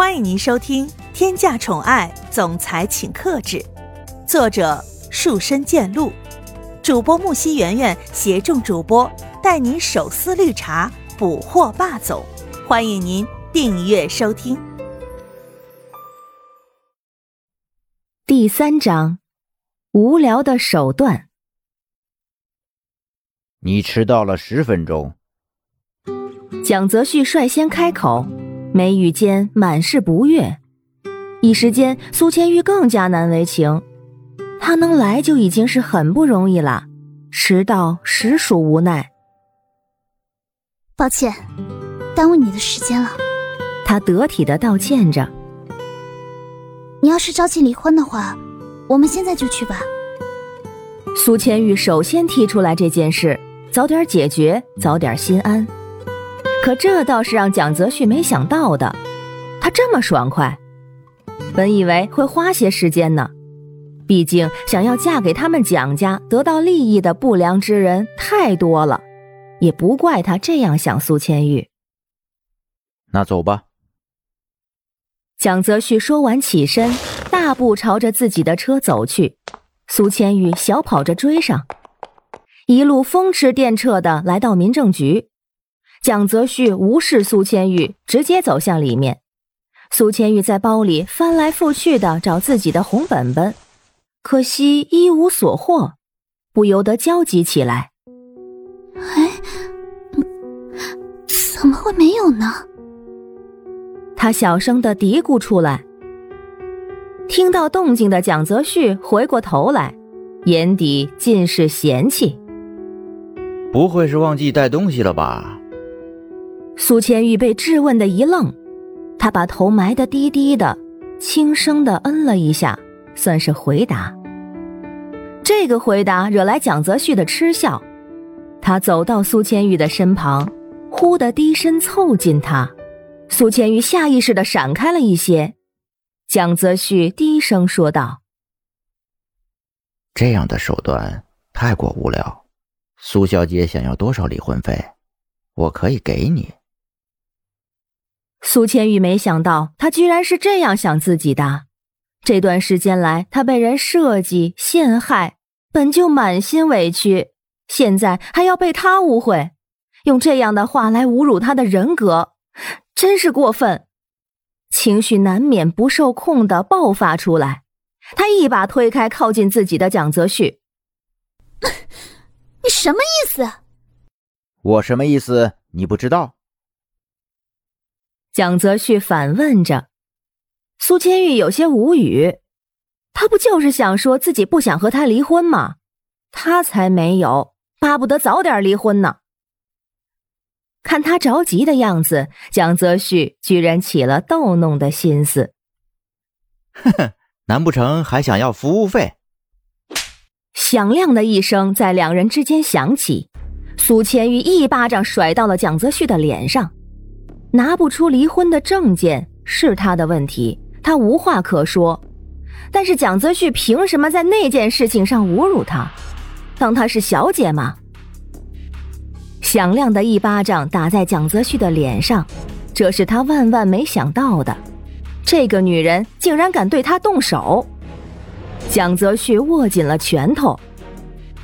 欢迎您收听《天价宠爱总裁请克制》，作者树深见鹿，主播木西圆圆携众主播带您手撕绿茶，捕获霸总。欢迎您订阅收听。第三章，无聊的手段。你迟到了十分钟。蒋泽旭率先开口。眉宇间满是不悦，一时间苏千玉更加难为情。他能来就已经是很不容易了，迟到实属无奈。抱歉，耽误你的时间了。他得体的道歉着。你要是着急离婚的话，我们现在就去吧。苏千玉首先提出来这件事，早点解决，早点心安。可这倒是让蒋泽旭没想到的，他这么爽快，本以为会花些时间呢。毕竟想要嫁给他们蒋家得到利益的不良之人太多了，也不怪他这样想。苏千玉，那走吧。蒋泽旭说完，起身，大步朝着自己的车走去。苏千玉小跑着追上，一路风驰电掣的来到民政局。蒋泽旭无视苏千玉，直接走向里面。苏千玉在包里翻来覆去的找自己的红本本，可惜一无所获，不由得焦急起来。哎，怎么会没有呢？他小声的嘀咕出来。听到动静的蒋泽旭回过头来，眼底尽是嫌弃。不会是忘记带东西了吧？苏千玉被质问的一愣，他把头埋得低低的，轻声的嗯了一下，算是回答。这个回答惹来蒋泽旭的嗤笑，他走到苏千玉的身旁，忽的低身凑近她，苏千玉下意识的闪开了一些。蒋泽旭低声说道：“这样的手段太过无聊。苏小姐想要多少离婚费，我可以给你。”苏千玉没想到，他居然是这样想自己的。这段时间来，他被人设计陷害，本就满心委屈，现在还要被他误会，用这样的话来侮辱他的人格，真是过分。情绪难免不受控的爆发出来，他一把推开靠近自己的蒋泽旭：“你什么意思？我什么意思？你不知道？”蒋泽旭反问着，苏千玉有些无语。他不就是想说自己不想和他离婚吗？他才没有，巴不得早点离婚呢。看他着急的样子，蒋泽旭居然起了逗弄的心思。呵呵，难不成还想要服务费？响亮的一声在两人之间响起，苏千玉一巴掌甩到了蒋泽旭的脸上。拿不出离婚的证件是他的问题，他无话可说。但是蒋泽旭凭什么在那件事情上侮辱他？当他是小姐吗？响亮的一巴掌打在蒋泽旭的脸上，这是他万万没想到的。这个女人竟然敢对他动手！蒋泽旭握紧了拳头，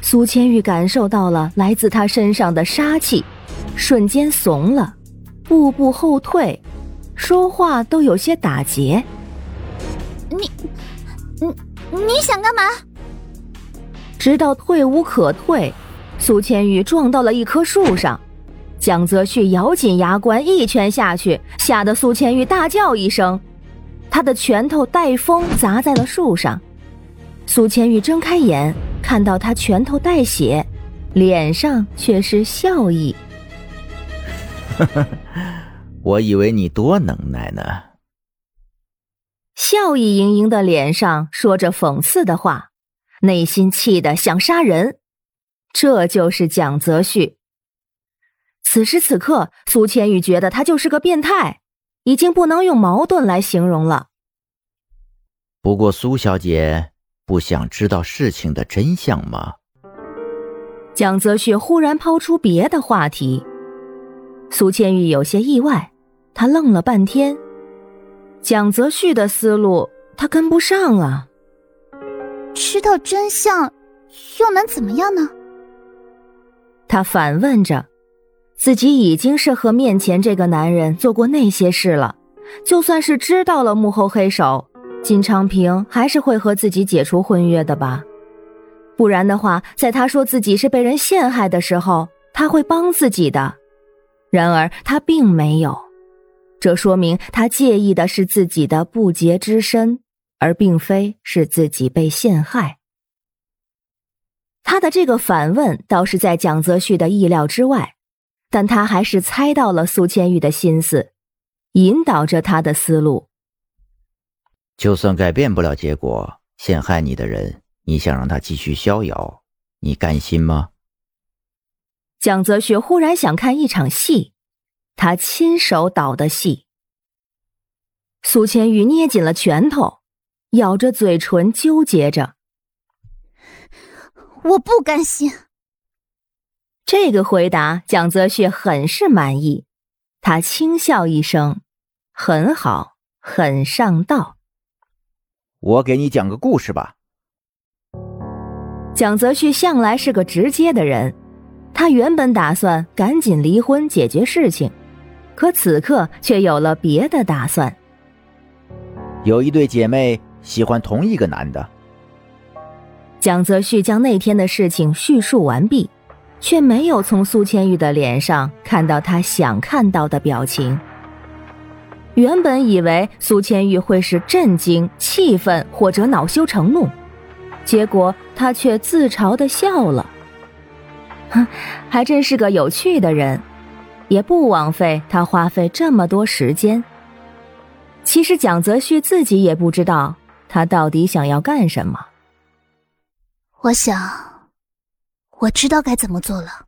苏千玉感受到了来自他身上的杀气，瞬间怂了。步步后退，说话都有些打结。你，你你想干嘛？直到退无可退，苏千玉撞到了一棵树上，蒋泽旭咬紧牙关，一拳下去，吓得苏千玉大叫一声，他的拳头带风砸在了树上。苏千玉睁开眼，看到他拳头带血，脸上却是笑意。我以为你多能耐呢。笑意盈盈的脸上说着讽刺的话，内心气得想杀人。这就是蒋泽旭。此时此刻，苏千玉觉得他就是个变态，已经不能用矛盾来形容了。不过，苏小姐不想知道事情的真相吗？蒋泽旭忽然抛出别的话题。苏千玉有些意外，她愣了半天。蒋泽旭的思路她跟不上啊。知道真相又能怎么样呢？他反问着，自己已经是和面前这个男人做过那些事了，就算是知道了幕后黑手，金昌平还是会和自己解除婚约的吧？不然的话，在他说自己是被人陷害的时候，他会帮自己的。然而他并没有，这说明他介意的是自己的不洁之身，而并非是自己被陷害。他的这个反问倒是在蒋泽旭的意料之外，但他还是猜到了苏千玉的心思，引导着他的思路。就算改变不了结果，陷害你的人，你想让他继续逍遥，你甘心吗？蒋泽旭忽然想看一场戏，他亲手导的戏。苏千玉捏紧了拳头，咬着嘴唇，纠结着。我不甘心。这个回答，蒋泽旭很是满意。他轻笑一声：“很好，很上道。”我给你讲个故事吧。蒋泽旭向来是个直接的人，他原本打算赶紧离婚解决事情，可此刻却有了别的打算。有一对姐妹喜欢同一个男的。蒋泽旭将那天的事情叙述完毕，却没有从苏千玉的脸上看到他想看到的表情。原本以为苏千玉会是震惊、气愤或者恼羞成怒，结果他却自嘲的笑了。哼，还真是个有趣的人，也不枉费他花费这么多时间。其实蒋泽旭自己也不知道他到底想要干什么。我想，我知道该怎么做了。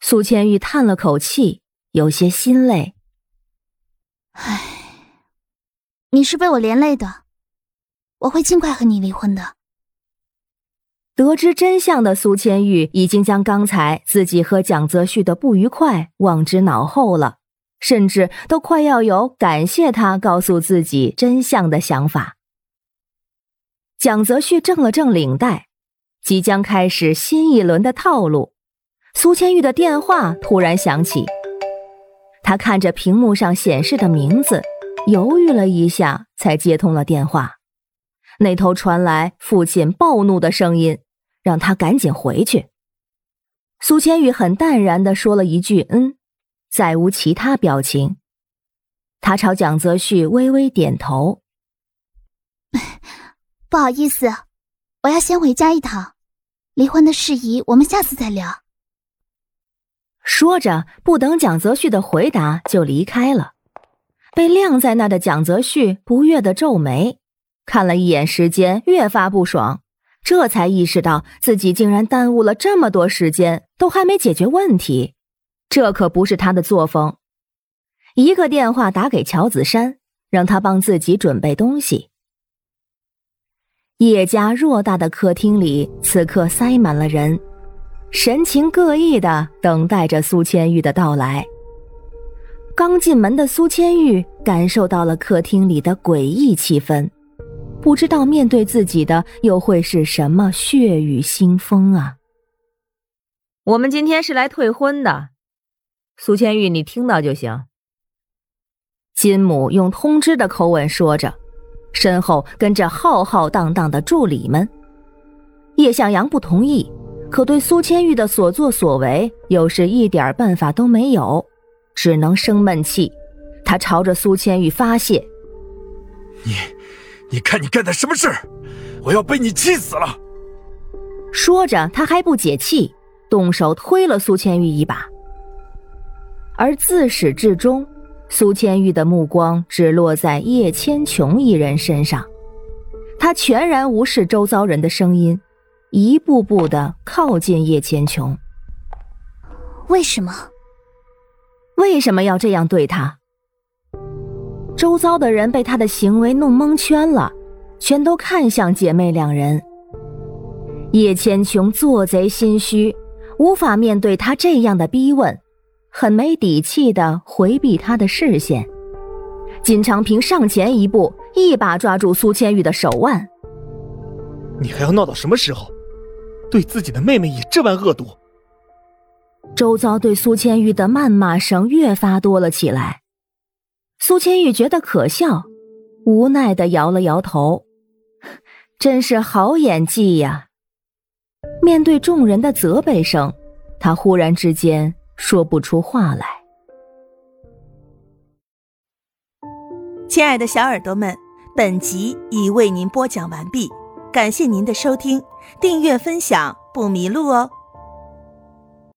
苏千玉叹了口气，有些心累。唉，你是被我连累的，我会尽快和你离婚的。得知真相的苏千玉已经将刚才自己和蒋泽旭的不愉快忘之脑后了，甚至都快要有感谢他告诉自己真相的想法。蒋泽旭正了正领带，即将开始新一轮的套路。苏千玉的电话突然响起，他看着屏幕上显示的名字，犹豫了一下，才接通了电话。那头传来父亲暴怒的声音，让他赶紧回去。苏千玉很淡然的说了一句“嗯”，再无其他表情。他朝蒋泽旭微微点头。不好意思，我要先回家一趟，离婚的事宜我们下次再聊。说着，不等蒋泽旭的回答就离开了。被晾在那的蒋泽旭不悦的皱眉，看了一眼时间，越发不爽，这才意识到自己竟然耽误了这么多时间，都还没解决问题，这可不是他的作风。一个电话打给乔子山，让他帮自己准备东西。叶家偌大的客厅里，此刻塞满了人，神情各异的等待着苏千玉的到来。刚进门的苏千玉感受到了客厅里的诡异气氛，不知道面对自己的又会是什么血雨腥风啊！我们今天是来退婚的，苏千玉，你听到就行。金母用通知的口吻说着。身后跟着浩浩荡荡的助理们，叶向阳不同意，可对苏千玉的所作所为又是一点办法都没有，只能生闷气。他朝着苏千玉发泄：“你，你看你干的什么事我要被你气死了！”说着，他还不解气，动手推了苏千玉一把。而自始至终。苏千玉的目光只落在叶千琼一人身上，他全然无视周遭人的声音，一步步的靠近叶千琼。为什么？为什么要这样对他？周遭的人被他的行为弄蒙圈了，全都看向姐妹两人。叶千琼做贼心虚，无法面对他这样的逼问。很没底气的回避他的视线，金长平上前一步，一把抓住苏千玉的手腕：“你还要闹到什么时候？对自己的妹妹也这般恶毒？”周遭对苏千玉的谩骂声越发多了起来。苏千玉觉得可笑，无奈的摇了摇头：“真是好演技呀！”面对众人的责备声，他忽然之间说不出话来。亲爱的小耳朵们，本集已为您播讲完毕，感谢您的收听，订阅分享不迷路哦。